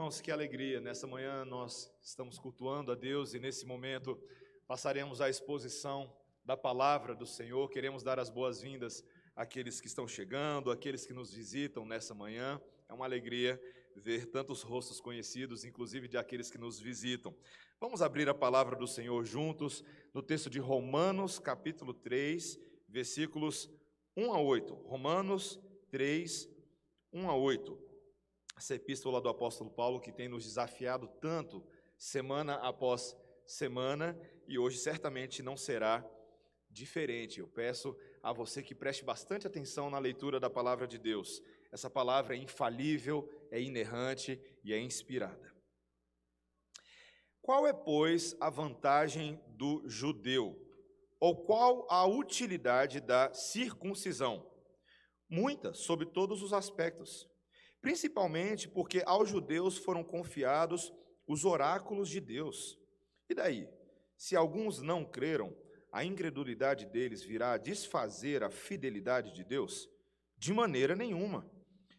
Irmãos, que alegria! Nessa manhã nós estamos cultuando a Deus e nesse momento passaremos à exposição da palavra do Senhor. Queremos dar as boas-vindas àqueles que estão chegando, àqueles que nos visitam nessa manhã. É uma alegria ver tantos rostos conhecidos, inclusive de aqueles que nos visitam. Vamos abrir a palavra do Senhor juntos no texto de Romanos, capítulo 3, versículos 1 a 8. Romanos 3, 1 a 8 essa epístola do apóstolo Paulo que tem nos desafiado tanto semana após semana e hoje certamente não será diferente. Eu peço a você que preste bastante atenção na leitura da palavra de Deus. Essa palavra é infalível, é inerrante e é inspirada. Qual é, pois, a vantagem do judeu? Ou qual a utilidade da circuncisão? Muita, sob todos os aspectos principalmente porque aos judeus foram confiados os oráculos de Deus. E daí? Se alguns não creram, a incredulidade deles virá a desfazer a fidelidade de Deus? De maneira nenhuma.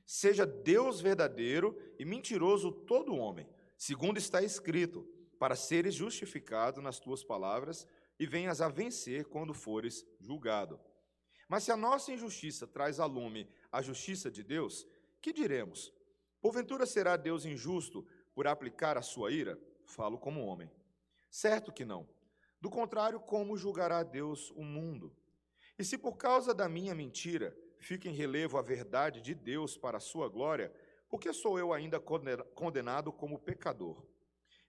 Seja Deus verdadeiro e mentiroso todo homem, segundo está escrito, para seres justificado nas tuas palavras e venhas a vencer quando fores julgado. Mas se a nossa injustiça traz a lume a justiça de Deus, que diremos? Porventura será Deus injusto por aplicar a sua ira? Falo como homem. Certo que não. Do contrário, como julgará Deus o mundo? E se por causa da minha mentira fica em relevo a verdade de Deus para a sua glória, por que sou eu ainda condenado como pecador?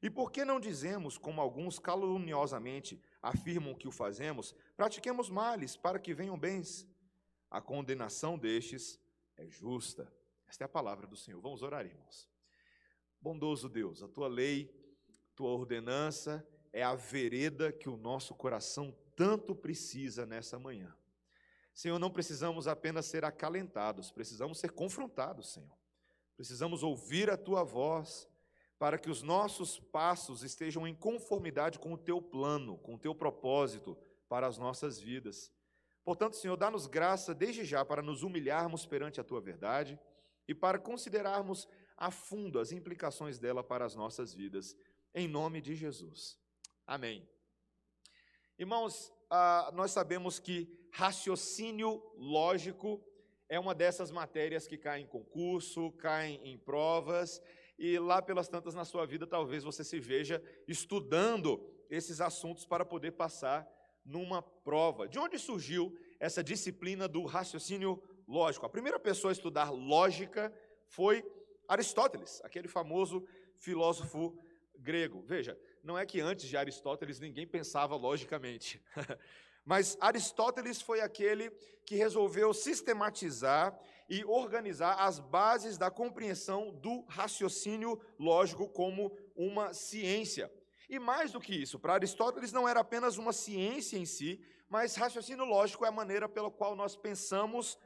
E por que não dizemos, como alguns caluniosamente afirmam que o fazemos, pratiquemos males para que venham bens? A condenação destes é justa. Esta é a palavra do Senhor. Vamos orar, irmãos. Bondoso Deus, a tua lei, tua ordenança é a vereda que o nosso coração tanto precisa nessa manhã. Senhor, não precisamos apenas ser acalentados, precisamos ser confrontados, Senhor. Precisamos ouvir a tua voz para que os nossos passos estejam em conformidade com o teu plano, com o teu propósito para as nossas vidas. Portanto, Senhor, dá-nos graça desde já para nos humilharmos perante a tua verdade e para considerarmos a fundo as implicações dela para as nossas vidas, em nome de Jesus. Amém. Irmãos, ah, nós sabemos que raciocínio lógico é uma dessas matérias que cai em concurso, cai em provas, e lá pelas tantas na sua vida talvez você se veja estudando esses assuntos para poder passar numa prova. De onde surgiu essa disciplina do raciocínio lógico. A primeira pessoa a estudar lógica foi Aristóteles, aquele famoso filósofo grego. Veja, não é que antes de Aristóteles ninguém pensava logicamente. Mas Aristóteles foi aquele que resolveu sistematizar e organizar as bases da compreensão do raciocínio lógico como uma ciência. E mais do que isso, para Aristóteles não era apenas uma ciência em si, mas raciocínio lógico é a maneira pela qual nós pensamos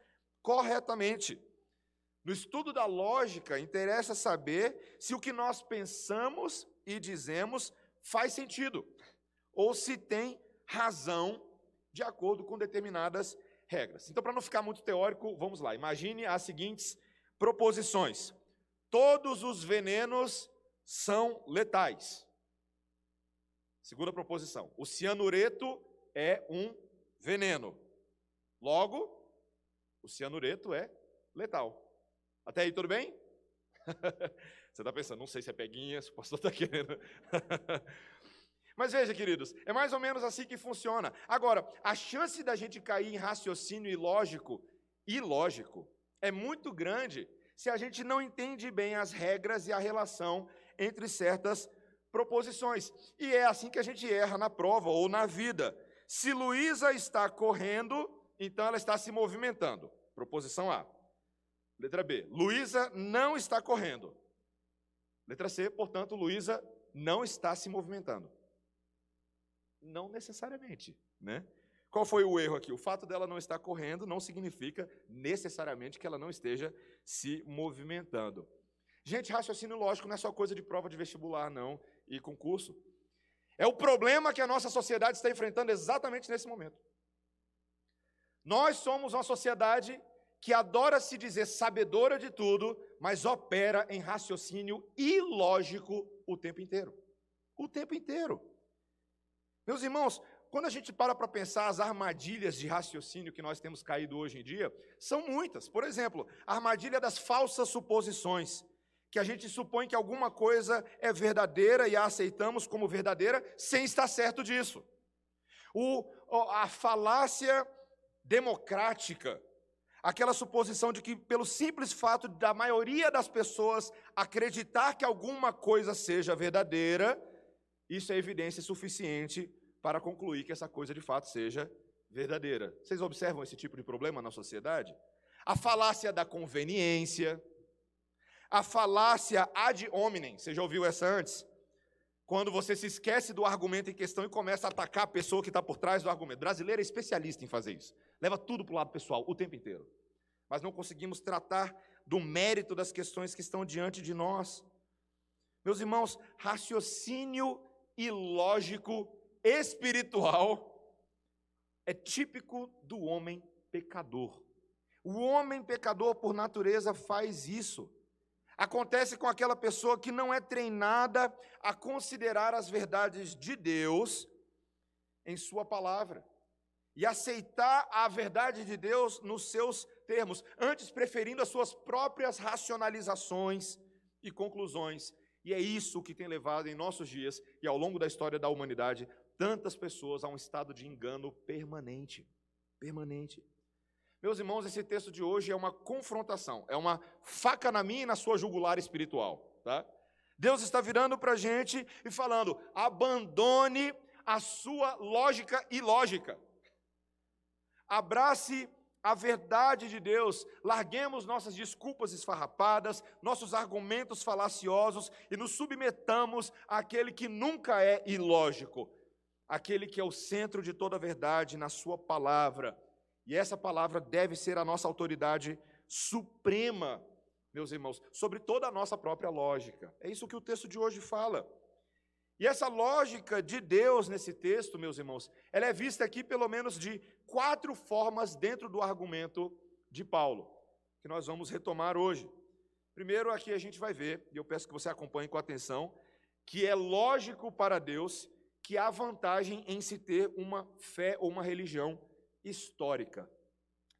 corretamente. No estudo da lógica, interessa saber se o que nós pensamos e dizemos faz sentido, ou se tem razão de acordo com determinadas regras. Então, para não ficar muito teórico, vamos lá. Imagine as seguintes proposições: todos os venenos são letais. Segunda proposição: o cianureto é um veneno. Logo, o cianureto é letal. Até aí, tudo bem? Você está pensando, não sei se é peguinha, se o pastor está querendo. Mas veja, queridos, é mais ou menos assim que funciona. Agora, a chance da gente cair em raciocínio ilógico, ilógico, é muito grande se a gente não entende bem as regras e a relação entre certas proposições. E é assim que a gente erra na prova ou na vida. Se Luísa está correndo, então ela está se movimentando. Proposição A. Letra B. Luísa não está correndo. Letra C, portanto, Luísa não está se movimentando. Não necessariamente, né? Qual foi o erro aqui? O fato dela não estar correndo não significa necessariamente que ela não esteja se movimentando. Gente, raciocínio lógico não é só coisa de prova de vestibular, não, e concurso. É o problema que a nossa sociedade está enfrentando exatamente nesse momento. Nós somos uma sociedade que adora se dizer sabedora de tudo, mas opera em raciocínio ilógico o tempo inteiro. O tempo inteiro. Meus irmãos, quando a gente para para pensar as armadilhas de raciocínio que nós temos caído hoje em dia, são muitas. Por exemplo, a armadilha das falsas suposições, que a gente supõe que alguma coisa é verdadeira e a aceitamos como verdadeira sem estar certo disso. O, a falácia democrática, aquela suposição de que, pelo simples fato da maioria das pessoas acreditar que alguma coisa seja verdadeira, isso é evidência suficiente para concluir que essa coisa de fato seja verdadeira. Vocês observam esse tipo de problema na sociedade? A falácia da conveniência, a falácia ad hominem, você já ouviu essa antes? Quando você se esquece do argumento em questão e começa a atacar a pessoa que está por trás do argumento. Brasileiro é especialista em fazer isso. Leva tudo para o lado pessoal o tempo inteiro. Mas não conseguimos tratar do mérito das questões que estão diante de nós. Meus irmãos, raciocínio ilógico espiritual é típico do homem pecador. O homem pecador, por natureza, faz isso. Acontece com aquela pessoa que não é treinada a considerar as verdades de Deus em Sua palavra e aceitar a verdade de Deus nos seus termos, antes preferindo as suas próprias racionalizações e conclusões. E é isso que tem levado em nossos dias e ao longo da história da humanidade tantas pessoas a um estado de engano permanente. Permanente. Meus irmãos, esse texto de hoje é uma confrontação, é uma faca na minha e na sua jugular espiritual. Tá? Deus está virando para a gente e falando: abandone a sua lógica ilógica. Abrace a verdade de Deus, larguemos nossas desculpas esfarrapadas, nossos argumentos falaciosos e nos submetamos àquele que nunca é ilógico, aquele que é o centro de toda a verdade na Sua palavra. E essa palavra deve ser a nossa autoridade suprema, meus irmãos, sobre toda a nossa própria lógica. É isso que o texto de hoje fala. E essa lógica de Deus nesse texto, meus irmãos, ela é vista aqui pelo menos de quatro formas dentro do argumento de Paulo, que nós vamos retomar hoje. Primeiro, aqui a gente vai ver, e eu peço que você acompanhe com atenção, que é lógico para Deus que há vantagem em se ter uma fé ou uma religião histórica.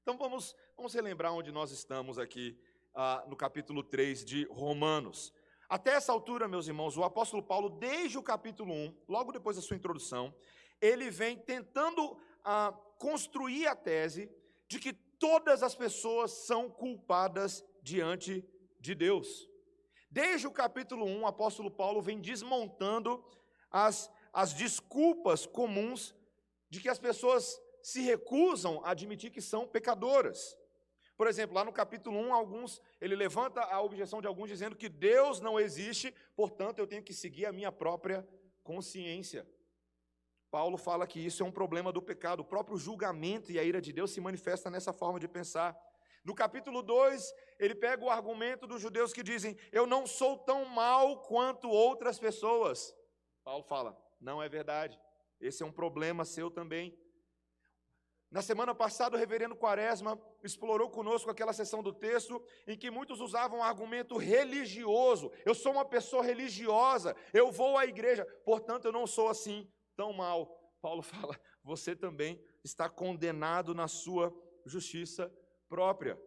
Então vamos, vamos relembrar onde nós estamos aqui ah, no capítulo 3 de Romanos. Até essa altura, meus irmãos, o apóstolo Paulo, desde o capítulo 1, logo depois da sua introdução, ele vem tentando ah, construir a tese de que todas as pessoas são culpadas diante de Deus. Desde o capítulo 1, o apóstolo Paulo vem desmontando as as desculpas comuns de que as pessoas se recusam a admitir que são pecadoras. Por exemplo, lá no capítulo 1, alguns, ele levanta a objeção de alguns dizendo que Deus não existe, portanto eu tenho que seguir a minha própria consciência. Paulo fala que isso é um problema do pecado, o próprio julgamento e a ira de Deus se manifesta nessa forma de pensar. No capítulo 2, ele pega o argumento dos judeus que dizem: Eu não sou tão mal quanto outras pessoas. Paulo fala: não é verdade. Esse é um problema seu também. Na semana passada, o reverendo Quaresma explorou conosco aquela sessão do texto em que muitos usavam um argumento religioso. Eu sou uma pessoa religiosa, eu vou à igreja, portanto eu não sou assim tão mal. Paulo fala: você também está condenado na sua justiça própria.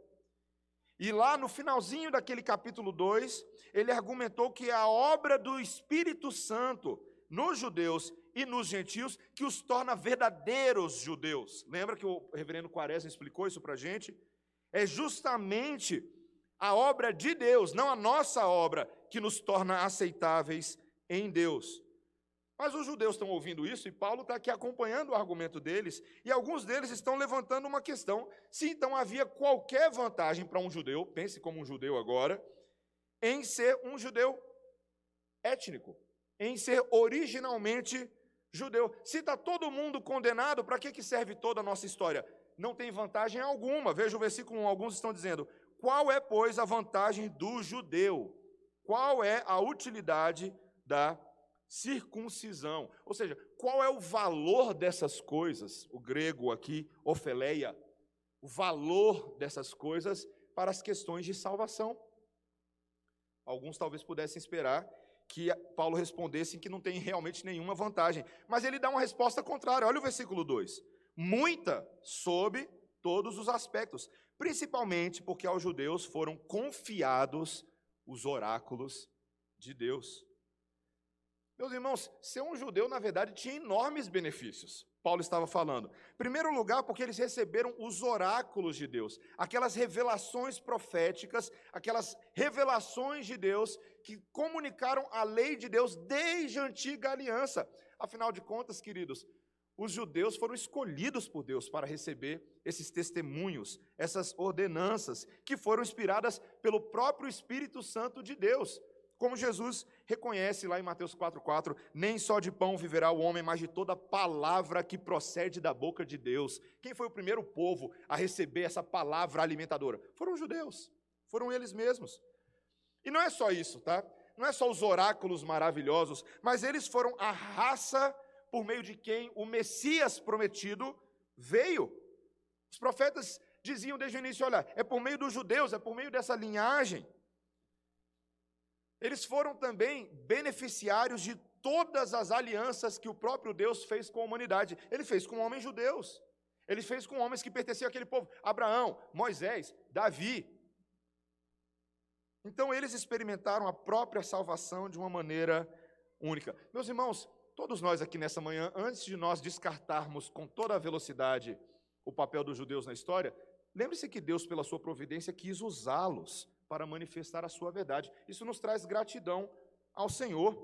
E lá no finalzinho daquele capítulo 2, ele argumentou que a obra do Espírito Santo nos judeus e nos gentios que os torna verdadeiros judeus. Lembra que o reverendo Quaresma explicou isso para a gente? É justamente a obra de Deus, não a nossa obra, que nos torna aceitáveis em Deus. Mas os judeus estão ouvindo isso e Paulo está aqui acompanhando o argumento deles, e alguns deles estão levantando uma questão: se então havia qualquer vantagem para um judeu, pense como um judeu agora, em ser um judeu étnico em ser originalmente judeu. Se está todo mundo condenado, para que, que serve toda a nossa história? Não tem vantagem alguma. Veja o versículo 1, alguns estão dizendo: qual é, pois, a vantagem do judeu? Qual é a utilidade da circuncisão? Ou seja, qual é o valor dessas coisas? O grego aqui, ofeleia. o valor dessas coisas para as questões de salvação. Alguns talvez pudessem esperar que Paulo respondesse que não tem realmente nenhuma vantagem, mas ele dá uma resposta contrária. Olha o versículo 2: muita sob todos os aspectos, principalmente porque aos judeus foram confiados os oráculos de Deus. Meus irmãos, ser um judeu, na verdade, tinha enormes benefícios. Paulo estava falando. Primeiro lugar, porque eles receberam os oráculos de Deus, aquelas revelações proféticas, aquelas revelações de Deus que comunicaram a lei de Deus desde a antiga aliança. Afinal de contas, queridos, os judeus foram escolhidos por Deus para receber esses testemunhos, essas ordenanças, que foram inspiradas pelo próprio Espírito Santo de Deus. Como Jesus reconhece lá em Mateus 4,4, nem só de pão viverá o homem, mas de toda palavra que procede da boca de Deus. Quem foi o primeiro povo a receber essa palavra alimentadora? Foram os judeus, foram eles mesmos. E não é só isso, tá? Não é só os oráculos maravilhosos, mas eles foram a raça por meio de quem o Messias prometido veio. Os profetas diziam desde o início: olha, é por meio dos judeus, é por meio dessa linhagem. Eles foram também beneficiários de todas as alianças que o próprio Deus fez com a humanidade. Ele fez com homens judeus. Ele fez com homens que pertenciam àquele povo: Abraão, Moisés, Davi. Então eles experimentaram a própria salvação de uma maneira única. Meus irmãos, todos nós aqui nessa manhã, antes de nós descartarmos com toda a velocidade o papel dos judeus na história, lembre-se que Deus, pela sua providência, quis usá-los para manifestar a sua verdade. Isso nos traz gratidão ao Senhor.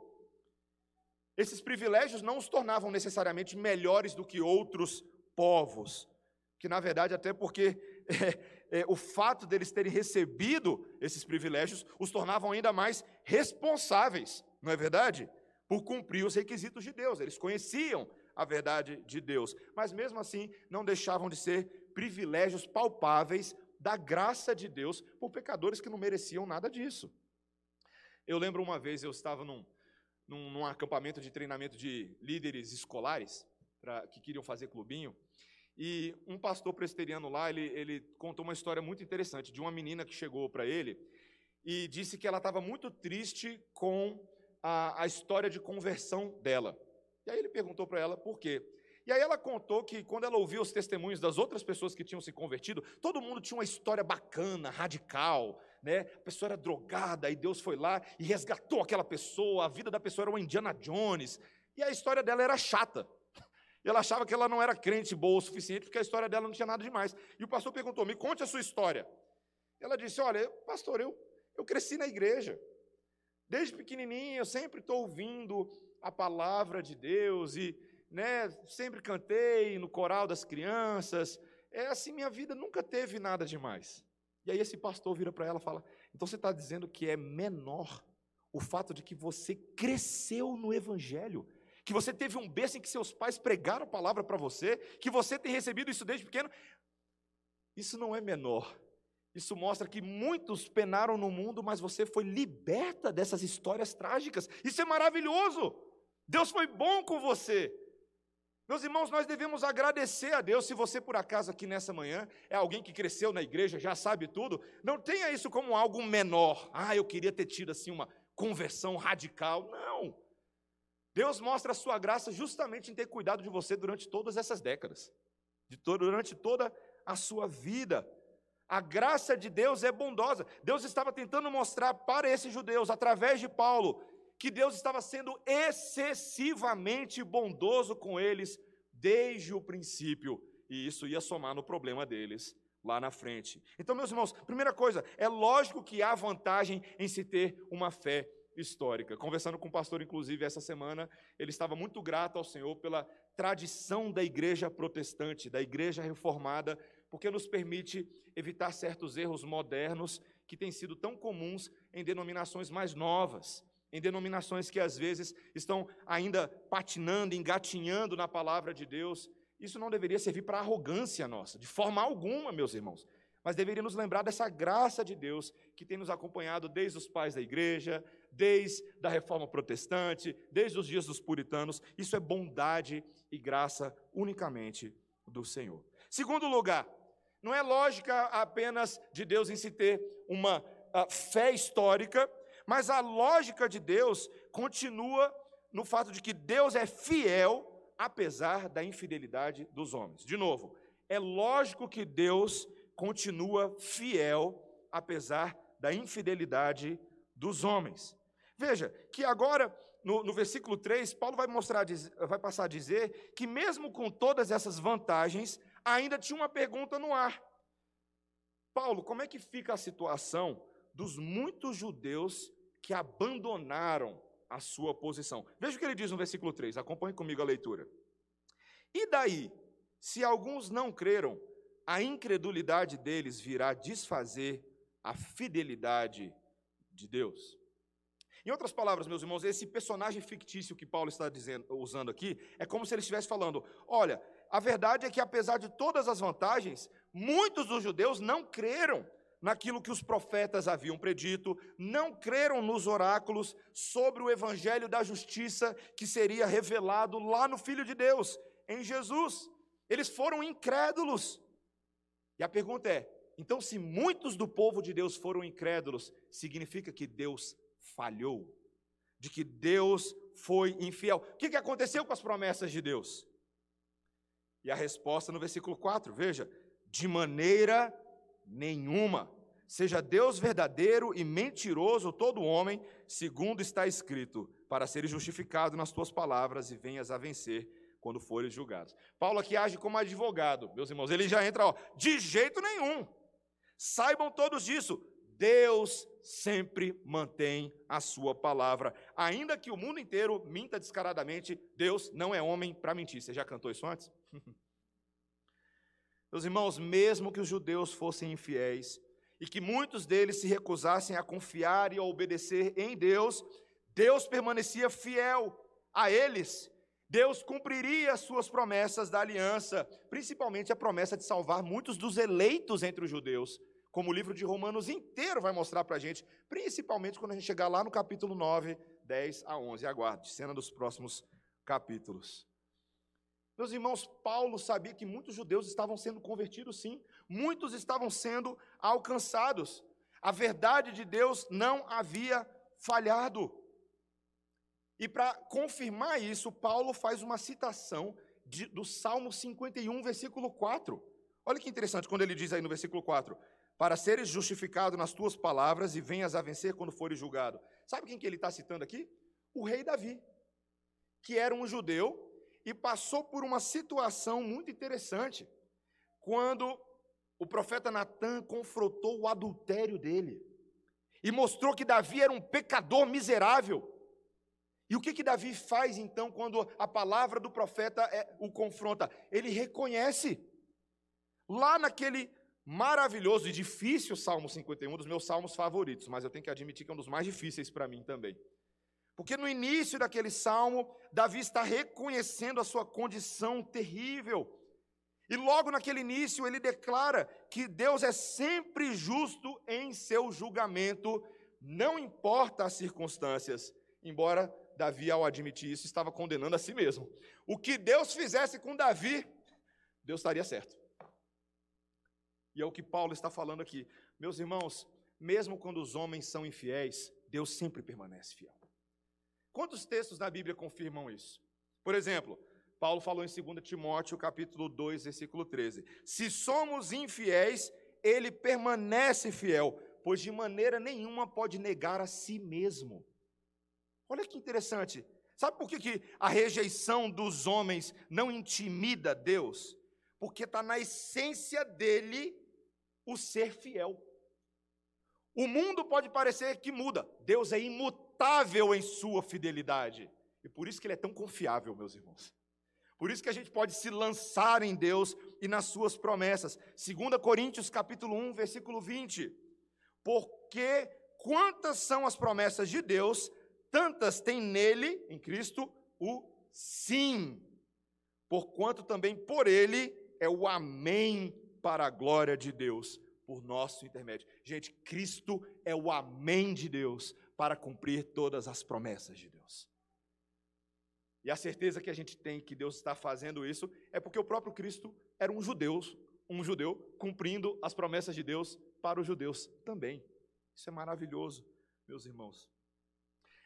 Esses privilégios não os tornavam necessariamente melhores do que outros povos, que na verdade, até porque é, é, o fato deles terem recebido esses privilégios os tornavam ainda mais responsáveis, não é verdade? Por cumprir os requisitos de Deus. Eles conheciam a verdade de Deus, mas mesmo assim não deixavam de ser privilégios palpáveis da graça de Deus por pecadores que não mereciam nada disso. Eu lembro uma vez, eu estava num, num, num acampamento de treinamento de líderes escolares, pra, que queriam fazer clubinho, e um pastor presbiteriano lá, ele, ele contou uma história muito interessante de uma menina que chegou para ele e disse que ela estava muito triste com a, a história de conversão dela. E aí ele perguntou para ela por quê. E aí ela contou que quando ela ouviu os testemunhos das outras pessoas que tinham se convertido, todo mundo tinha uma história bacana, radical, né? A pessoa era drogada e Deus foi lá e resgatou aquela pessoa, a vida da pessoa era uma Indiana Jones, e a história dela era chata. Ela achava que ela não era crente boa o suficiente, porque a história dela não tinha nada demais. E o pastor perguntou: "Me conte a sua história". Ela disse: "Olha, pastor, eu eu cresci na igreja. Desde pequenininha eu sempre estou ouvindo a palavra de Deus e né, sempre cantei no coral das crianças. É assim, minha vida nunca teve nada demais. E aí esse pastor vira para ela e fala: então você está dizendo que é menor o fato de que você cresceu no Evangelho, que você teve um berço em que seus pais pregaram a palavra para você, que você tem recebido isso desde pequeno. Isso não é menor. Isso mostra que muitos penaram no mundo, mas você foi liberta dessas histórias trágicas. Isso é maravilhoso. Deus foi bom com você. Meus irmãos, nós devemos agradecer a Deus. Se você, por acaso, aqui nessa manhã, é alguém que cresceu na igreja, já sabe tudo, não tenha isso como algo menor. Ah, eu queria ter tido assim uma conversão radical. Não. Deus mostra a sua graça justamente em ter cuidado de você durante todas essas décadas, durante toda a sua vida. A graça de Deus é bondosa. Deus estava tentando mostrar para esses judeus, através de Paulo, que Deus estava sendo excessivamente bondoso com eles desde o princípio, e isso ia somar no problema deles lá na frente. Então, meus irmãos, primeira coisa, é lógico que há vantagem em se ter uma fé histórica. Conversando com o pastor, inclusive, essa semana, ele estava muito grato ao Senhor pela tradição da igreja protestante, da igreja reformada, porque nos permite evitar certos erros modernos que têm sido tão comuns em denominações mais novas em denominações que às vezes estão ainda patinando, engatinhando na palavra de Deus. Isso não deveria servir para arrogância nossa, de forma alguma, meus irmãos. Mas deveria nos lembrar dessa graça de Deus que tem nos acompanhado desde os pais da igreja, desde a reforma protestante, desde os dias dos puritanos. Isso é bondade e graça unicamente do Senhor. Segundo lugar, Não é lógica apenas de Deus em se ter uma uh, fé histórica, mas a lógica de Deus continua no fato de que Deus é fiel apesar da infidelidade dos homens. De novo, é lógico que Deus continua fiel apesar da infidelidade dos homens. Veja que agora, no, no, versículo 3, Paulo vai mostrar, vai passar a dizer que mesmo com todas essas vantagens, ainda tinha uma pergunta no ar. Paulo, como é que fica a situação dos muitos judeus que abandonaram a sua posição? Veja o que ele diz no versículo 3, acompanhe comigo a leitura. E daí, se alguns não creram, a incredulidade deles virá desfazer a fidelidade de Deus. Em outras palavras, meus irmãos, esse personagem fictício que Paulo está dizendo, usando aqui é como se ele estivesse falando: olha, a verdade é que, apesar de todas as vantagens, muitos dos judeus não creram naquilo que os profetas haviam predito, não creram nos oráculos sobre o evangelho da justiça que seria revelado lá no Filho de Deus, em Jesus. Eles foram incrédulos. E a pergunta é: então, se muitos do povo de Deus foram incrédulos, significa que Deus falhou, de que Deus foi infiel. O que aconteceu com as promessas de Deus? E a resposta no versículo 4, veja: de maneira nenhuma. Seja Deus verdadeiro e mentiroso todo homem, segundo está escrito, para seres justificado nas tuas palavras e venhas a vencer quando fores julgados. Paulo aqui age como advogado, meus irmãos, ele já entra, ó, de jeito nenhum. Saibam todos disso. Deus sempre mantém a sua palavra. Ainda que o mundo inteiro minta descaradamente, Deus não é homem para mentir. Você já cantou isso antes? Meus irmãos, mesmo que os judeus fossem infiéis e que muitos deles se recusassem a confiar e a obedecer em Deus, Deus permanecia fiel a eles. Deus cumpriria as suas promessas da aliança, principalmente a promessa de salvar muitos dos eleitos entre os judeus, como o livro de Romanos inteiro vai mostrar para a gente, principalmente quando a gente chegar lá no capítulo 9, 10 a 11. Aguarde, cena dos próximos capítulos. Meus irmãos, Paulo sabia que muitos judeus estavam sendo convertidos, sim, muitos estavam sendo alcançados. A verdade de Deus não havia falhado. E para confirmar isso, Paulo faz uma citação de, do Salmo 51, versículo 4. Olha que interessante quando ele diz aí no versículo 4: Para seres justificado nas tuas palavras e venhas a vencer quando fores julgado. Sabe quem que ele está citando aqui? O rei Davi, que era um judeu e passou por uma situação muito interessante, quando o profeta Natan confrontou o adultério dele e mostrou que Davi era um pecador miserável. E o que, que Davi faz então quando a palavra do profeta é, o confronta? Ele reconhece. Lá naquele maravilhoso e difícil Salmo 51, um dos meus salmos favoritos, mas eu tenho que admitir que é um dos mais difíceis para mim também. Porque no início daquele salmo, Davi está reconhecendo a sua condição terrível. E logo naquele início, ele declara que Deus é sempre justo em seu julgamento, não importa as circunstâncias, embora Davi, ao admitir isso, estava condenando a si mesmo. O que Deus fizesse com Davi, Deus estaria certo. E é o que Paulo está falando aqui. Meus irmãos, mesmo quando os homens são infiéis, Deus sempre permanece fiel. Quantos textos na Bíblia confirmam isso? Por exemplo, Paulo falou em 2 Timóteo, capítulo 2, versículo 13: Se somos infiéis, ele permanece fiel, pois de maneira nenhuma pode negar a si mesmo. Olha que interessante. Sabe por que, que a rejeição dos homens não intimida Deus? Porque está na essência dele o ser fiel. O mundo pode parecer que muda, Deus é imutável em sua fidelidade. E por isso que ele é tão confiável, meus irmãos. Por isso que a gente pode se lançar em Deus e nas suas promessas. 2 Coríntios capítulo 1, versículo 20. Porque quantas são as promessas de Deus, tantas tem nele, em Cristo, o sim. Porquanto também por ele é o amém para a glória de Deus, por nosso intermédio. Gente, Cristo é o amém de Deus para cumprir todas as promessas de Deus. E a certeza que a gente tem que Deus está fazendo isso é porque o próprio Cristo era um judeu, um judeu cumprindo as promessas de Deus para os judeus também. Isso é maravilhoso, meus irmãos.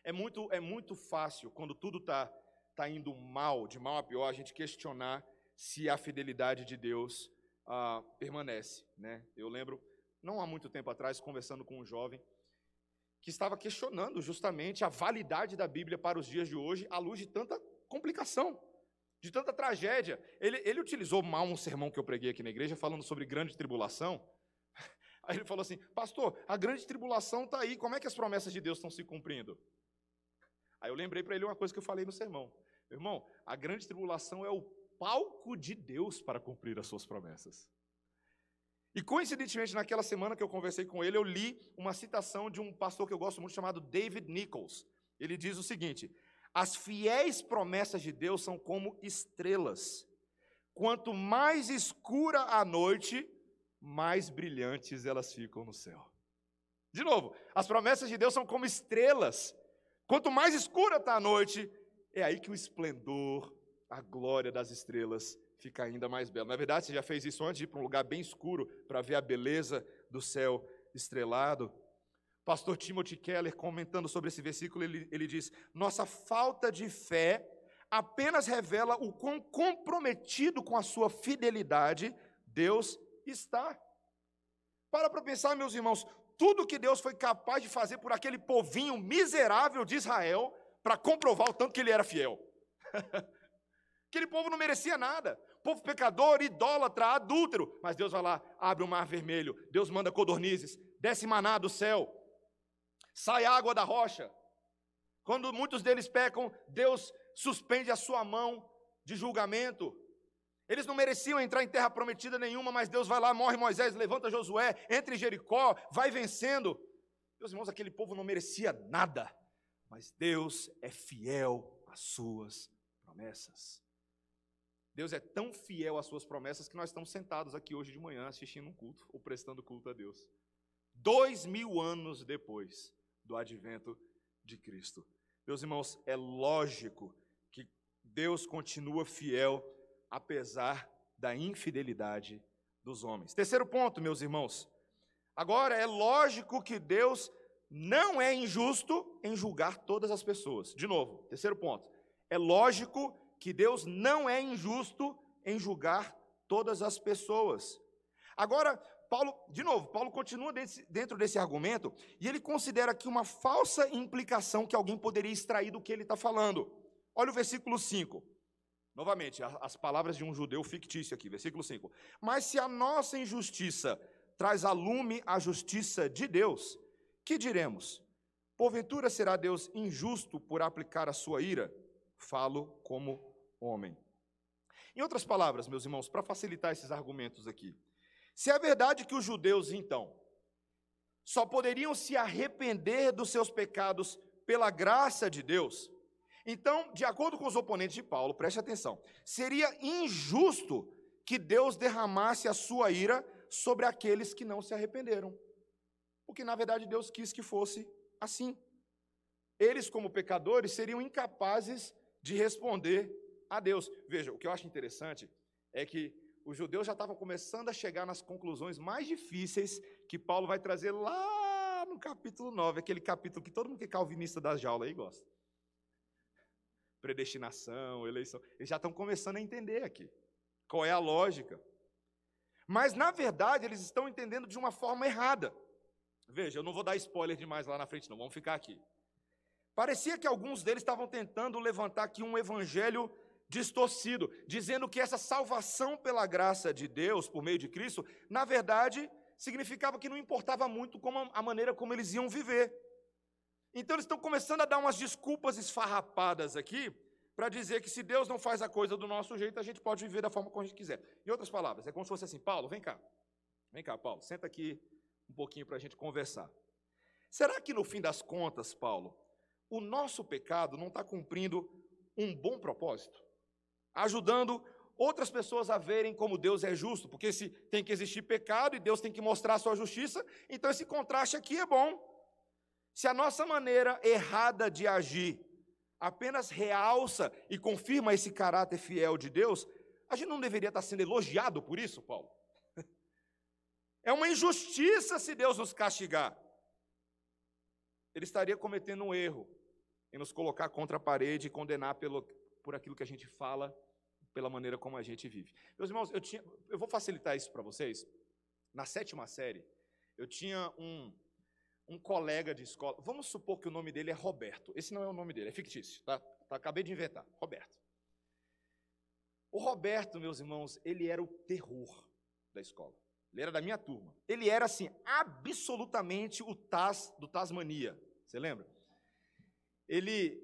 É muito, é muito fácil, quando tudo está tá indo mal, de mal a pior, a gente questionar se a fidelidade de Deus ah, permanece. Né? Eu lembro, não há muito tempo atrás, conversando com um jovem, que estava questionando justamente a validade da Bíblia para os dias de hoje, à luz de tanta complicação, de tanta tragédia. Ele, ele utilizou mal um sermão que eu preguei aqui na igreja, falando sobre grande tribulação. Aí ele falou assim: Pastor, a grande tribulação está aí, como é que as promessas de Deus estão se cumprindo? Aí eu lembrei para ele uma coisa que eu falei no sermão: Irmão, a grande tribulação é o palco de Deus para cumprir as suas promessas. E coincidentemente, naquela semana que eu conversei com ele, eu li uma citação de um pastor que eu gosto muito chamado David Nichols. Ele diz o seguinte: As fiéis promessas de Deus são como estrelas. Quanto mais escura a noite, mais brilhantes elas ficam no céu. De novo, as promessas de Deus são como estrelas. Quanto mais escura está a noite, é aí que o esplendor, a glória das estrelas fica ainda mais belo. Na verdade, você já fez isso antes de ir para um lugar bem escuro para ver a beleza do céu estrelado. Pastor Timothy Keller, comentando sobre esse versículo, ele, ele diz: Nossa falta de fé apenas revela o quão comprometido com a sua fidelidade Deus está. Para para pensar, meus irmãos, tudo que Deus foi capaz de fazer por aquele povinho miserável de Israel, para comprovar o tanto que ele era fiel. Aquele povo não merecia nada. Povo pecador, idólatra, adúltero. Mas Deus vai lá, abre o mar vermelho. Deus manda codornizes. Desce maná do céu. Sai água da rocha. Quando muitos deles pecam, Deus suspende a sua mão de julgamento. Eles não mereciam entrar em terra prometida nenhuma, mas Deus vai lá, morre Moisés, levanta Josué, entra em Jericó, vai vencendo. Meus irmãos, aquele povo não merecia nada, mas Deus é fiel às suas promessas. Deus é tão fiel às suas promessas que nós estamos sentados aqui hoje de manhã assistindo um culto ou prestando culto a Deus. Dois mil anos depois do advento de Cristo. Meus irmãos, é lógico que Deus continua fiel apesar da infidelidade dos homens. Terceiro ponto, meus irmãos. Agora, é lógico que Deus não é injusto em julgar todas as pessoas. De novo, terceiro ponto. É lógico que Deus não é injusto em julgar todas as pessoas. Agora, Paulo, de novo, Paulo continua desse, dentro desse argumento e ele considera aqui uma falsa implicação que alguém poderia extrair do que ele está falando. Olha o versículo 5. Novamente, as palavras de um judeu fictício aqui, versículo 5. Mas se a nossa injustiça traz a lume a justiça de Deus, que diremos? Porventura será Deus injusto por aplicar a sua ira? Falo como homem. Em outras palavras, meus irmãos, para facilitar esses argumentos aqui, se é verdade que os judeus, então, só poderiam se arrepender dos seus pecados pela graça de Deus, então, de acordo com os oponentes de Paulo, preste atenção, seria injusto que Deus derramasse a sua ira sobre aqueles que não se arrependeram. Porque, na verdade, Deus quis que fosse assim. Eles, como pecadores, seriam incapazes de responder a Deus. Veja, o que eu acho interessante é que os judeus já estavam começando a chegar nas conclusões mais difíceis que Paulo vai trazer lá no capítulo 9, aquele capítulo que todo mundo que é calvinista das jaulas aí gosta. Predestinação, eleição. Eles já estão começando a entender aqui qual é a lógica. Mas, na verdade, eles estão entendendo de uma forma errada. Veja, eu não vou dar spoiler demais lá na frente, não, vamos ficar aqui. Parecia que alguns deles estavam tentando levantar aqui um evangelho distorcido, dizendo que essa salvação pela graça de Deus, por meio de Cristo, na verdade, significava que não importava muito como a maneira como eles iam viver. Então eles estão começando a dar umas desculpas esfarrapadas aqui, para dizer que se Deus não faz a coisa do nosso jeito, a gente pode viver da forma como a gente quiser. Em outras palavras, é como se fosse assim, Paulo, vem cá. Vem cá, Paulo, senta aqui um pouquinho para a gente conversar. Será que no fim das contas, Paulo, o nosso pecado não está cumprindo um bom propósito? Ajudando outras pessoas a verem como Deus é justo, porque se tem que existir pecado e Deus tem que mostrar a sua justiça, então esse contraste aqui é bom. Se a nossa maneira errada de agir apenas realça e confirma esse caráter fiel de Deus, a gente não deveria estar sendo elogiado por isso, Paulo? É uma injustiça se Deus nos castigar. Ele estaria cometendo um erro em nos colocar contra a parede e condenar pelo, por aquilo que a gente fala, pela maneira como a gente vive. Meus irmãos, eu, tinha, eu vou facilitar isso para vocês. Na sétima série, eu tinha um, um colega de escola. Vamos supor que o nome dele é Roberto. Esse não é o nome dele, é fictício, tá? tá acabei de inventar. Roberto. O Roberto, meus irmãos, ele era o terror da escola. Ele era da minha turma. Ele era, assim, absolutamente o Taz do Tasmania. Você lembra? Ele,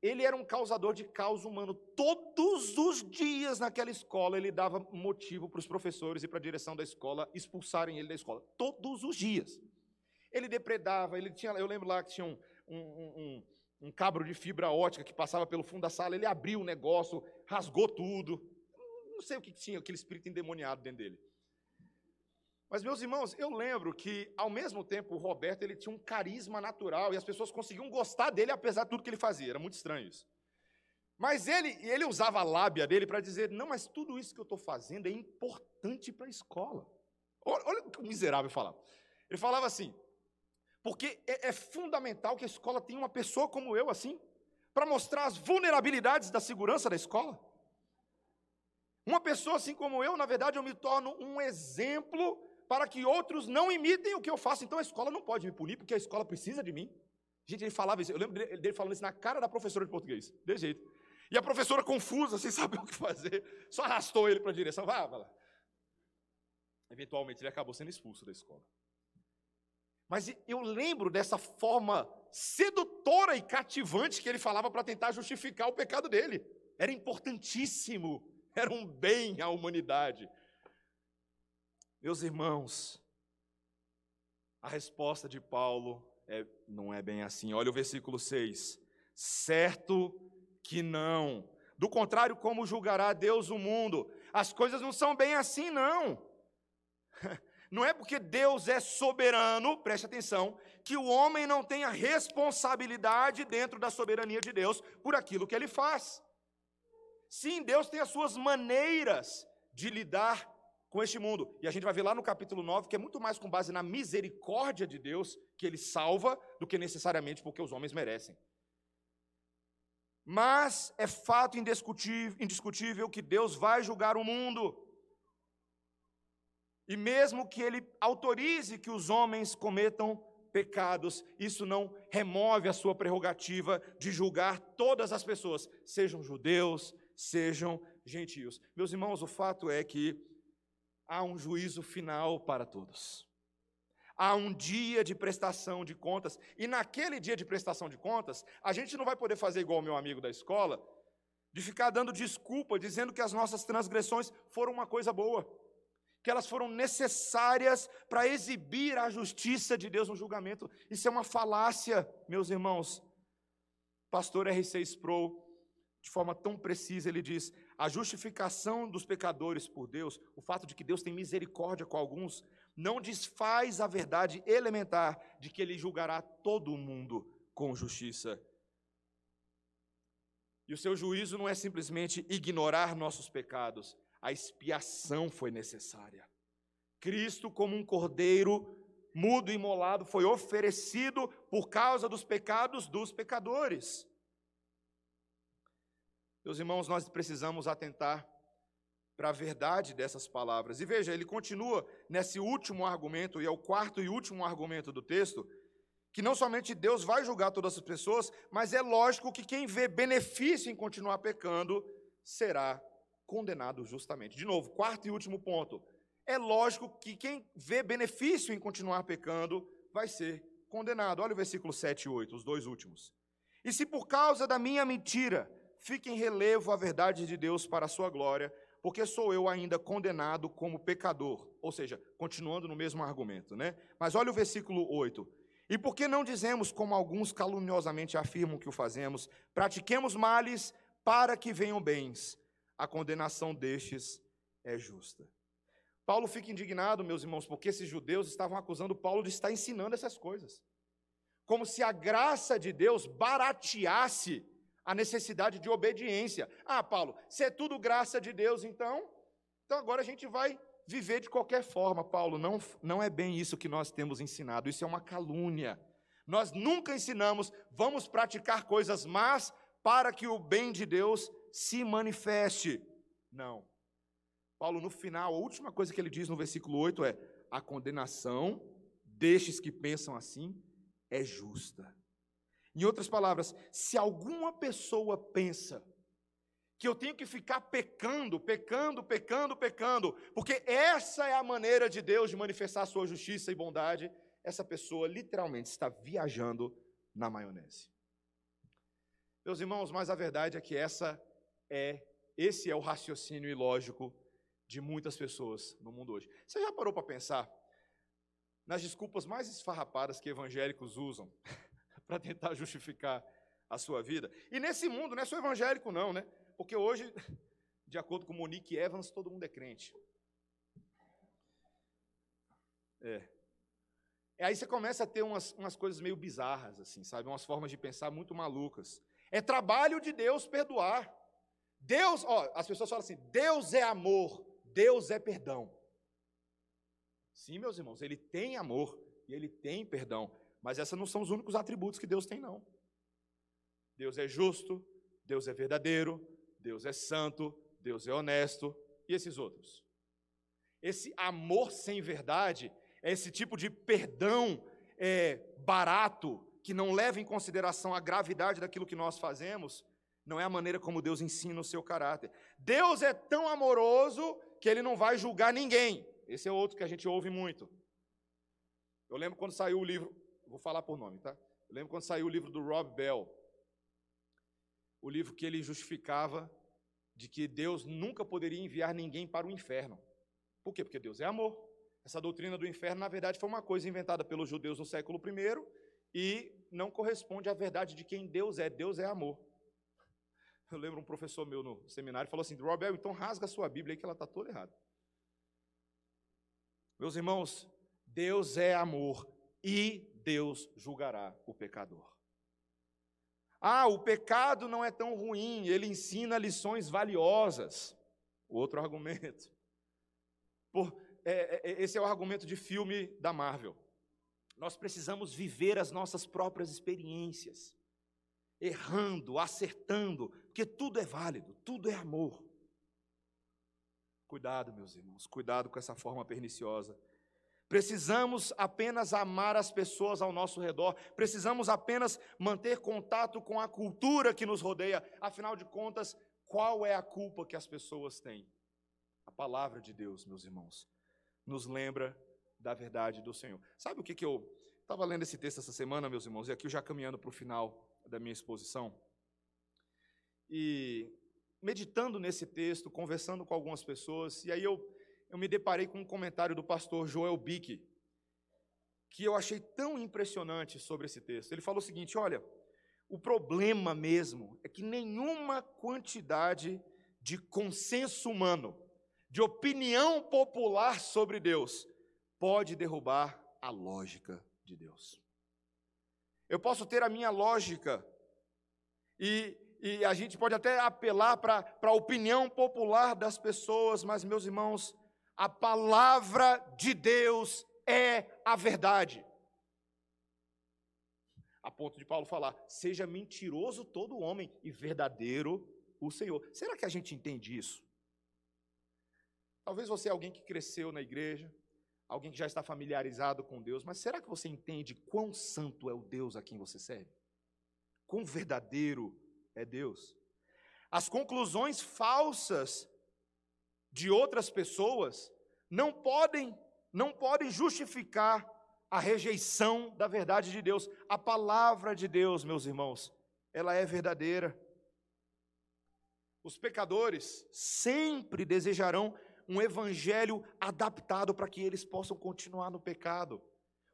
ele era um causador de caos humano. Todos os dias naquela escola ele dava motivo para os professores e para a direção da escola expulsarem ele da escola. Todos os dias. Ele depredava, ele tinha, eu lembro lá que tinha um, um, um, um cabro de fibra ótica que passava pelo fundo da sala, ele abriu o negócio, rasgou tudo. Não sei o que tinha, aquele espírito endemoniado dentro dele. Mas, meus irmãos, eu lembro que, ao mesmo tempo, o Roberto ele tinha um carisma natural e as pessoas conseguiam gostar dele apesar de tudo que ele fazia. Era muito estranho isso. Mas ele, ele usava a lábia dele para dizer: não, mas tudo isso que eu estou fazendo é importante para a escola. Olha, o que o miserável falava. Ele falava assim: porque é, é fundamental que a escola tenha uma pessoa como eu assim, para mostrar as vulnerabilidades da segurança da escola. Uma pessoa assim como eu, na verdade, eu me torno um exemplo para que outros não imitem o que eu faço. Então a escola não pode me punir, porque a escola precisa de mim. Gente, ele falava isso, eu lembro dele falando isso na cara da professora de português, desse jeito. E a professora confusa, sem saber o que fazer, só arrastou ele para a direção, vá, vá lá. Eventualmente ele acabou sendo expulso da escola. Mas eu lembro dessa forma sedutora e cativante que ele falava para tentar justificar o pecado dele. Era importantíssimo, era um bem à humanidade. Meus irmãos, a resposta de Paulo é, não é bem assim. Olha o versículo 6. Certo que não. Do contrário, como julgará Deus o mundo? As coisas não são bem assim, não. Não é porque Deus é soberano, preste atenção, que o homem não tenha responsabilidade dentro da soberania de Deus por aquilo que ele faz. Sim, Deus tem as suas maneiras de lidar com este mundo. E a gente vai ver lá no capítulo 9 que é muito mais com base na misericórdia de Deus que ele salva do que necessariamente porque os homens merecem. Mas é fato indiscutível, que Deus vai julgar o mundo. E mesmo que ele autorize que os homens cometam pecados, isso não remove a sua prerrogativa de julgar todas as pessoas, sejam judeus, sejam gentios. Meus irmãos, o fato é que há um juízo final para todos. Há um dia de prestação de contas, e naquele dia de prestação de contas, a gente não vai poder fazer igual o meu amigo da escola, de ficar dando desculpa, dizendo que as nossas transgressões foram uma coisa boa, que elas foram necessárias para exibir a justiça de Deus no julgamento. Isso é uma falácia, meus irmãos. Pastor R6 Pro, de forma tão precisa, ele diz: a justificação dos pecadores por Deus, o fato de que Deus tem misericórdia com alguns, não desfaz a verdade elementar de que Ele julgará todo mundo com justiça. E o seu juízo não é simplesmente ignorar nossos pecados, a expiação foi necessária. Cristo, como um cordeiro mudo e imolado, foi oferecido por causa dos pecados dos pecadores. Meus irmãos, nós precisamos atentar para a verdade dessas palavras. E veja, ele continua nesse último argumento, e é o quarto e último argumento do texto, que não somente Deus vai julgar todas as pessoas, mas é lógico que quem vê benefício em continuar pecando será condenado justamente. De novo, quarto e último ponto. É lógico que quem vê benefício em continuar pecando vai ser condenado. Olha o versículo 7 e 8, os dois últimos. E se por causa da minha mentira fique em relevo a verdade de Deus para a sua glória, porque sou eu ainda condenado como pecador. Ou seja, continuando no mesmo argumento, né? Mas olha o versículo 8. E por que não dizemos, como alguns caluniosamente afirmam que o fazemos, pratiquemos males para que venham bens? A condenação destes é justa. Paulo fica indignado, meus irmãos, porque esses judeus estavam acusando Paulo de estar ensinando essas coisas. Como se a graça de Deus barateasse a necessidade de obediência. Ah, Paulo, se é tudo graça de Deus, então, então agora a gente vai viver de qualquer forma, Paulo. Não, não é bem isso que nós temos ensinado. Isso é uma calúnia. Nós nunca ensinamos, vamos praticar coisas más para que o bem de Deus se manifeste. Não. Paulo, no final, a última coisa que ele diz no versículo 8 é: a condenação destes que pensam assim é justa. Em outras palavras, se alguma pessoa pensa que eu tenho que ficar pecando, pecando, pecando, pecando, porque essa é a maneira de Deus de manifestar sua justiça e bondade, essa pessoa literalmente está viajando na maionese. Meus irmãos, mas a verdade é que essa é esse é o raciocínio ilógico de muitas pessoas no mundo hoje. Você já parou para pensar nas desculpas mais esfarrapadas que evangélicos usam para tentar justificar a sua vida? E nesse mundo, não é só evangélico não, né? Porque hoje, de acordo com Monique Evans, todo mundo é crente. É. E aí você começa a ter umas, umas coisas meio bizarras, assim, sabe? Umas formas de pensar muito malucas. É trabalho de Deus perdoar. Deus, ó, as pessoas falam assim: Deus é amor, Deus é perdão. Sim, meus irmãos, ele tem amor e ele tem perdão, mas esses não são os únicos atributos que Deus tem, não. Deus é justo, Deus é verdadeiro, Deus é santo, Deus é honesto, e esses outros? Esse amor sem verdade é esse tipo de perdão é, barato, que não leva em consideração a gravidade daquilo que nós fazemos, não é a maneira como Deus ensina o seu caráter. Deus é tão amoroso que ele não vai julgar ninguém. Esse é outro que a gente ouve muito. Eu lembro quando saiu o livro, vou falar por nome, tá? Eu lembro quando saiu o livro do Rob Bell, o livro que ele justificava de que Deus nunca poderia enviar ninguém para o inferno. Por quê? Porque Deus é amor. Essa doutrina do inferno, na verdade, foi uma coisa inventada pelos judeus no século I e não corresponde à verdade de quem Deus é. Deus é amor. Eu lembro um professor meu no seminário falou assim: Robert, então rasga a sua Bíblia aí que ela está toda errada. Meus irmãos, Deus é amor e Deus julgará o pecador. Ah, o pecado não é tão ruim, ele ensina lições valiosas. Outro argumento. Por, é, é, esse é o argumento de filme da Marvel. Nós precisamos viver as nossas próprias experiências, errando, acertando, porque tudo é válido, tudo é amor. Cuidado, meus irmãos, cuidado com essa forma perniciosa Precisamos apenas amar as pessoas ao nosso redor, precisamos apenas manter contato com a cultura que nos rodeia. Afinal de contas, qual é a culpa que as pessoas têm? A palavra de Deus, meus irmãos, nos lembra da verdade do Senhor. Sabe o que, que eu estava lendo esse texto essa semana, meus irmãos, e aqui já caminhando para o final da minha exposição? E meditando nesse texto, conversando com algumas pessoas, e aí eu eu me deparei com um comentário do pastor Joel Bick, que eu achei tão impressionante sobre esse texto. Ele falou o seguinte: olha, o problema mesmo é que nenhuma quantidade de consenso humano, de opinião popular sobre Deus, pode derrubar a lógica de Deus. Eu posso ter a minha lógica, e, e a gente pode até apelar para a opinião popular das pessoas, mas, meus irmãos, a palavra de Deus é a verdade. A ponto de Paulo falar: seja mentiroso todo homem e verdadeiro o Senhor. Será que a gente entende isso? Talvez você é alguém que cresceu na igreja, alguém que já está familiarizado com Deus, mas será que você entende quão santo é o Deus a quem você serve? Quão verdadeiro é Deus? As conclusões falsas de outras pessoas não podem não podem justificar a rejeição da verdade de Deus. A palavra de Deus, meus irmãos, ela é verdadeira. Os pecadores sempre desejarão um evangelho adaptado para que eles possam continuar no pecado,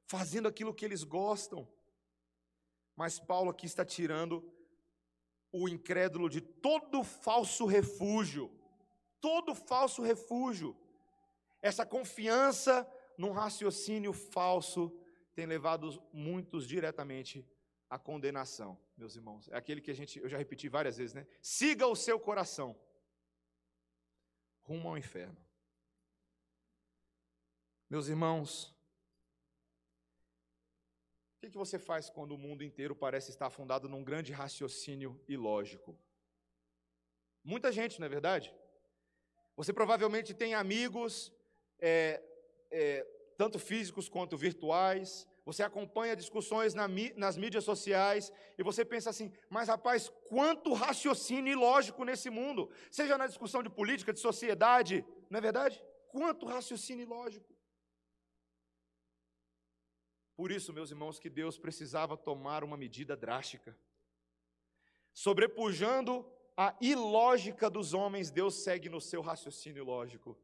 fazendo aquilo que eles gostam. Mas Paulo aqui está tirando o incrédulo de todo falso refúgio todo falso refúgio. Essa confiança num raciocínio falso tem levado muitos diretamente à condenação, meus irmãos. É aquele que a gente, eu já repeti várias vezes, né? Siga o seu coração rumo ao inferno. Meus irmãos, o que você faz quando o mundo inteiro parece estar fundado num grande raciocínio ilógico? Muita gente, não é verdade? Você provavelmente tem amigos, é, é, tanto físicos quanto virtuais. Você acompanha discussões na, nas mídias sociais e você pensa assim: mas rapaz, quanto raciocínio ilógico nesse mundo, seja na discussão de política, de sociedade, não é verdade? Quanto raciocínio ilógico. Por isso, meus irmãos, que Deus precisava tomar uma medida drástica. Sobrepujando a ilógica dos homens, Deus segue no seu raciocínio lógico.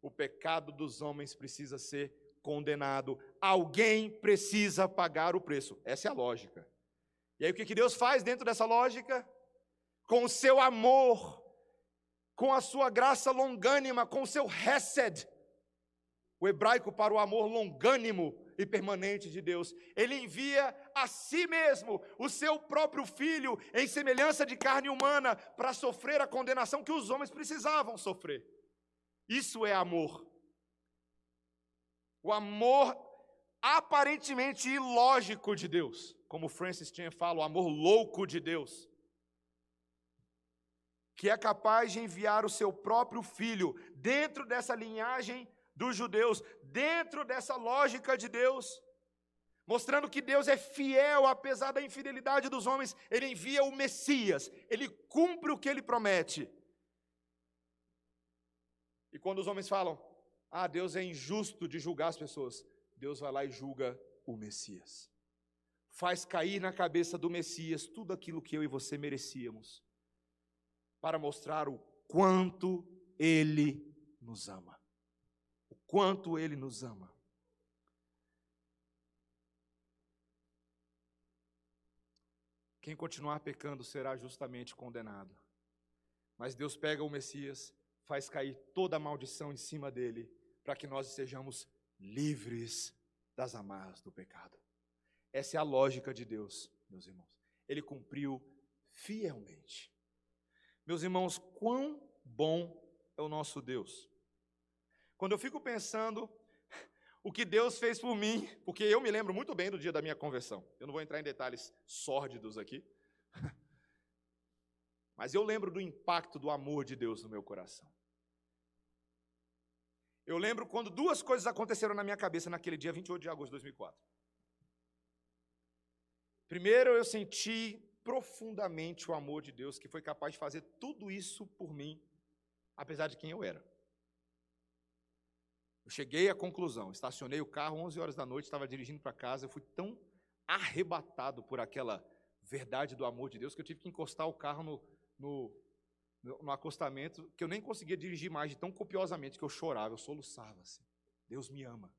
O pecado dos homens precisa ser condenado. Alguém precisa pagar o preço. Essa é a lógica. E aí o que Deus faz dentro dessa lógica? Com o seu amor, com a sua graça longânima, com o seu hesed. O hebraico para o amor longânimo e permanente de Deus. Ele envia a si mesmo o seu próprio filho em semelhança de carne humana para sofrer a condenação que os homens precisavam sofrer. Isso é amor. O amor aparentemente ilógico de Deus, como Francis Chan fala, o amor louco de Deus, que é capaz de enviar o seu próprio filho dentro dessa linhagem dos judeus, dentro dessa lógica de Deus, mostrando que Deus é fiel apesar da infidelidade dos homens, ele envia o Messias, ele cumpre o que ele promete. E quando os homens falam, ah, Deus é injusto de julgar as pessoas, Deus vai lá e julga o Messias. Faz cair na cabeça do Messias tudo aquilo que eu e você merecíamos, para mostrar o quanto ele nos ama quanto Ele nos ama. Quem continuar pecando será justamente condenado. Mas Deus pega o Messias, faz cair toda a maldição em cima dele, para que nós sejamos livres das amarras do pecado. Essa é a lógica de Deus, meus irmãos. Ele cumpriu fielmente. Meus irmãos, quão bom é o nosso Deus. Quando eu fico pensando o que Deus fez por mim, porque eu me lembro muito bem do dia da minha conversão. Eu não vou entrar em detalhes sórdidos aqui. Mas eu lembro do impacto do amor de Deus no meu coração. Eu lembro quando duas coisas aconteceram na minha cabeça naquele dia 28 de agosto de 2004. Primeiro, eu senti profundamente o amor de Deus que foi capaz de fazer tudo isso por mim, apesar de quem eu era. Eu cheguei à conclusão, estacionei o carro 11 horas da noite, estava dirigindo para casa, eu fui tão arrebatado por aquela verdade do amor de Deus que eu tive que encostar o carro no, no, no acostamento, que eu nem conseguia dirigir mais de tão copiosamente que eu chorava, eu soluçava assim. Deus me ama.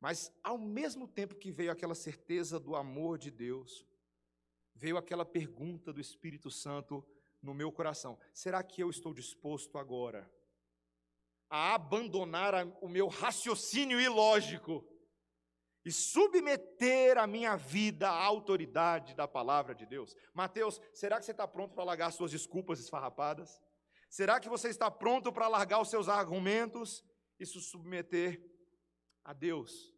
Mas ao mesmo tempo que veio aquela certeza do amor de Deus, veio aquela pergunta do Espírito Santo no meu coração: será que eu estou disposto agora a abandonar a, o meu raciocínio ilógico e submeter a minha vida à autoridade da palavra de Deus. Mateus, será que você está pronto para largar suas desculpas esfarrapadas? Será que você está pronto para largar os seus argumentos e se submeter a Deus?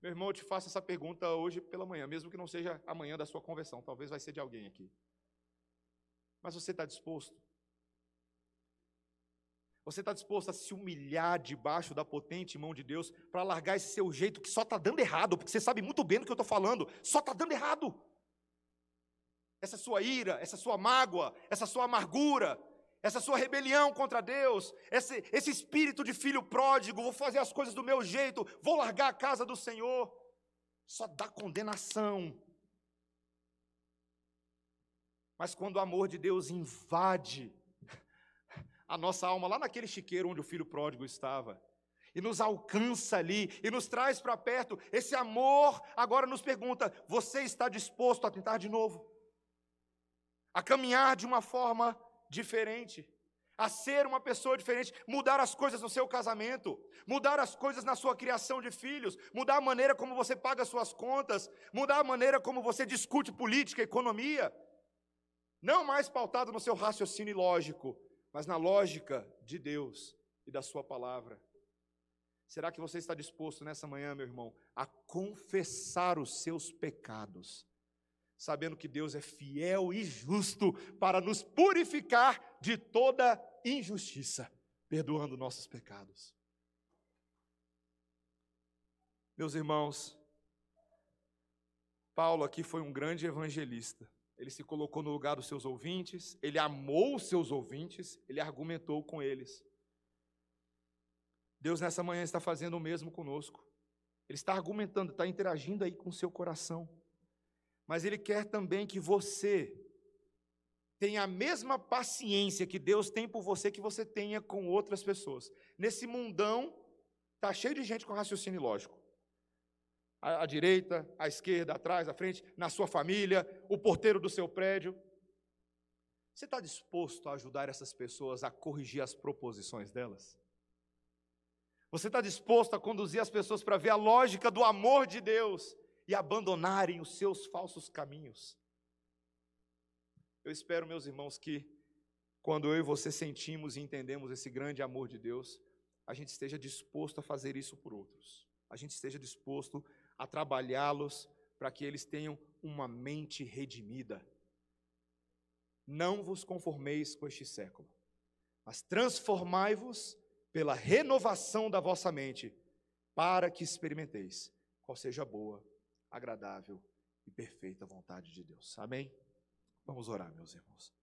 Meu irmão, eu te faço essa pergunta hoje pela manhã, mesmo que não seja amanhã da sua conversão, talvez vai ser de alguém aqui. Mas você está disposto? Você está disposto a se humilhar debaixo da potente mão de Deus para largar esse seu jeito que só está dando errado, porque você sabe muito bem do que eu estou falando, só está dando errado. Essa sua ira, essa sua mágoa, essa sua amargura, essa sua rebelião contra Deus, esse, esse espírito de filho pródigo, vou fazer as coisas do meu jeito, vou largar a casa do Senhor, só dá condenação. Mas quando o amor de Deus invade a nossa alma lá naquele chiqueiro onde o filho pródigo estava. E nos alcança ali, e nos traz para perto. Esse amor agora nos pergunta: você está disposto a tentar de novo? A caminhar de uma forma diferente? a ser uma pessoa diferente, mudar as coisas no seu casamento, mudar as coisas na sua criação de filhos, mudar a maneira como você paga suas contas, mudar a maneira como você discute política, economia, não mais pautado no seu raciocínio lógico, mas na lógica de Deus e da Sua palavra. Será que você está disposto nessa manhã, meu irmão, a confessar os seus pecados, sabendo que Deus é fiel e justo para nos purificar de toda injustiça, perdoando nossos pecados? Meus irmãos, Paulo aqui foi um grande evangelista. Ele se colocou no lugar dos seus ouvintes, ele amou os seus ouvintes, ele argumentou com eles. Deus nessa manhã está fazendo o mesmo conosco. Ele está argumentando, está interagindo aí com o seu coração. Mas Ele quer também que você tenha a mesma paciência que Deus tem por você que você tenha com outras pessoas. Nesse mundão, está cheio de gente com raciocínio lógico. À, à direita, à esquerda, atrás, à frente, na sua família, o porteiro do seu prédio. Você está disposto a ajudar essas pessoas a corrigir as proposições delas? Você está disposto a conduzir as pessoas para ver a lógica do amor de Deus e abandonarem os seus falsos caminhos? Eu espero, meus irmãos, que quando eu e você sentimos e entendemos esse grande amor de Deus, a gente esteja disposto a fazer isso por outros. A gente esteja disposto a trabalhá-los para que eles tenham uma mente redimida. Não vos conformeis com este século, mas transformai-vos pela renovação da vossa mente, para que experimenteis qual seja a boa, agradável e perfeita vontade de Deus. Amém? Vamos orar, meus irmãos.